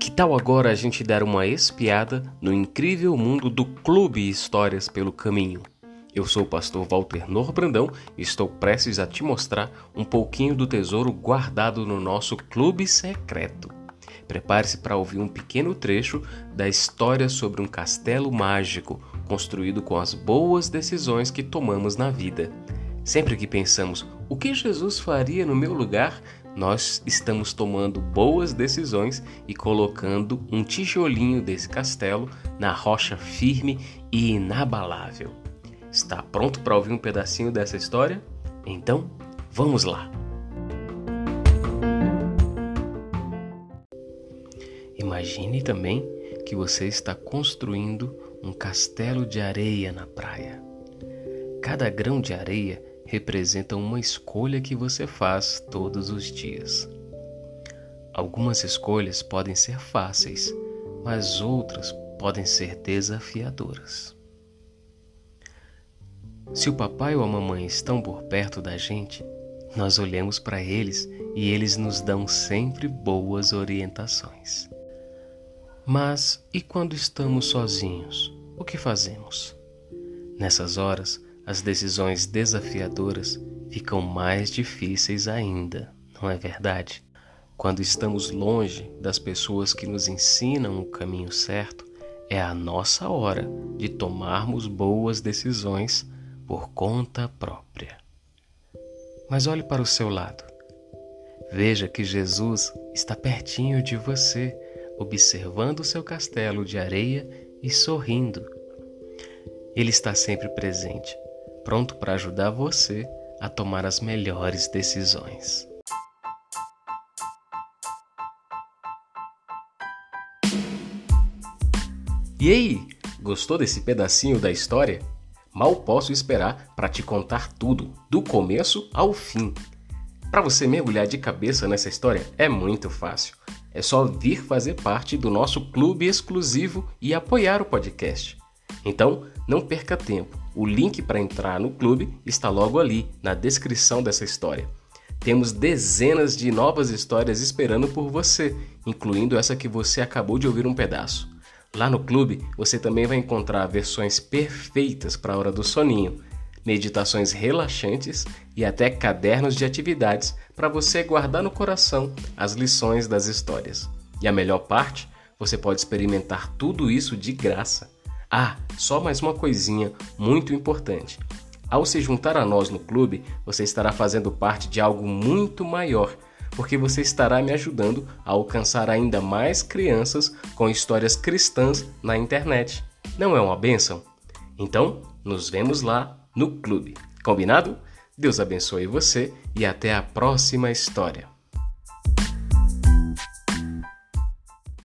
Que tal agora a gente dar uma espiada no incrível mundo do Clube Histórias pelo Caminho? Eu sou o pastor Walter Norbrandão e estou prestes a te mostrar um pouquinho do tesouro guardado no nosso clube secreto. Prepare-se para ouvir um pequeno trecho da história sobre um castelo mágico construído com as boas decisões que tomamos na vida. Sempre que pensamos o que Jesus faria no meu lugar, nós estamos tomando boas decisões e colocando um tijolinho desse castelo na rocha firme e inabalável. Está pronto para ouvir um pedacinho dessa história? Então, vamos lá! Imagine também que você está construindo um castelo de areia na praia. Cada grão de areia representa uma escolha que você faz todos os dias. Algumas escolhas podem ser fáceis, mas outras podem ser desafiadoras. Se o papai ou a mamãe estão por perto da gente, nós olhamos para eles e eles nos dão sempre boas orientações. Mas e quando estamos sozinhos? O que fazemos? Nessas horas, as decisões desafiadoras ficam mais difíceis ainda, não é verdade? Quando estamos longe das pessoas que nos ensinam o caminho certo, é a nossa hora de tomarmos boas decisões por conta própria. Mas olhe para o seu lado. Veja que Jesus está pertinho de você, observando o seu castelo de areia e sorrindo. Ele está sempre presente pronto para ajudar você a tomar as melhores decisões. E aí, gostou desse pedacinho da história? Mal posso esperar para te contar tudo, do começo ao fim. Para você mergulhar de cabeça nessa história é muito fácil. É só vir fazer parte do nosso clube exclusivo e apoiar o podcast. Então, não perca tempo. O link para entrar no clube está logo ali, na descrição dessa história. Temos dezenas de novas histórias esperando por você, incluindo essa que você acabou de ouvir um pedaço. Lá no clube você também vai encontrar versões perfeitas para a hora do soninho, meditações relaxantes e até cadernos de atividades para você guardar no coração as lições das histórias. E a melhor parte, você pode experimentar tudo isso de graça. Ah, só mais uma coisinha muito importante. Ao se juntar a nós no clube, você estará fazendo parte de algo muito maior, porque você estará me ajudando a alcançar ainda mais crianças com histórias cristãs na internet. Não é uma benção? Então, nos vemos lá no clube. Combinado? Deus abençoe você e até a próxima história.